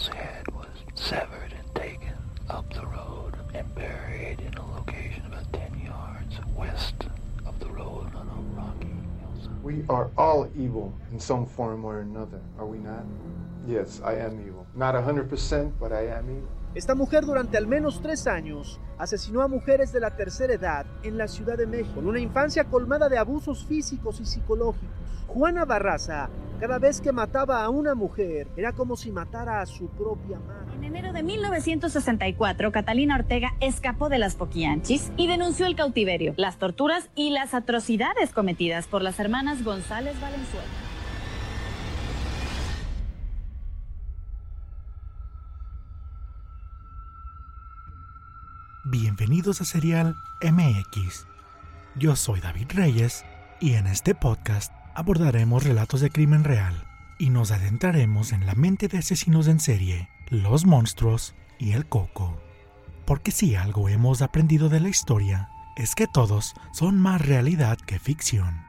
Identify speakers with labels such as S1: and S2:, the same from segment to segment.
S1: criminal's head was severed and taken up the road and buried in a location about 10 yards west of the road on a rocky hillside.
S2: We are all evil in some form or another, are we not? Yes, I am evil. Not 100%, but I am evil.
S3: Esta mujer durante al menos tres años asesinó a mujeres de la tercera edad en la Ciudad de México, con una infancia colmada de abusos físicos y psicológicos. Juana Barraza, cada vez que mataba a una mujer, era como si matara a su propia madre.
S4: En enero de 1964, Catalina Ortega escapó de las Poquianchis y denunció el cautiverio, las torturas y las atrocidades cometidas por las hermanas González Valenzuela.
S5: Bienvenidos a Serial MX. Yo soy David Reyes y en este podcast abordaremos relatos de crimen real y nos adentraremos en la mente de asesinos en serie, los monstruos y el coco. Porque si algo hemos aprendido de la historia es que todos son más realidad que ficción.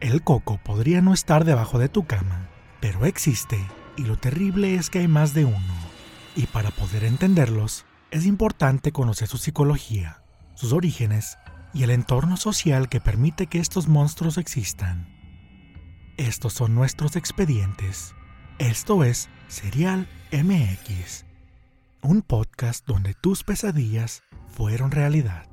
S5: El coco podría no estar debajo de tu cama, pero existe y lo terrible es que hay más de uno. Y para poder entenderlos, es importante conocer su psicología, sus orígenes y el entorno social que permite que estos monstruos existan. Estos son nuestros expedientes. Esto es Serial MX, un podcast donde tus pesadillas fueron realidad.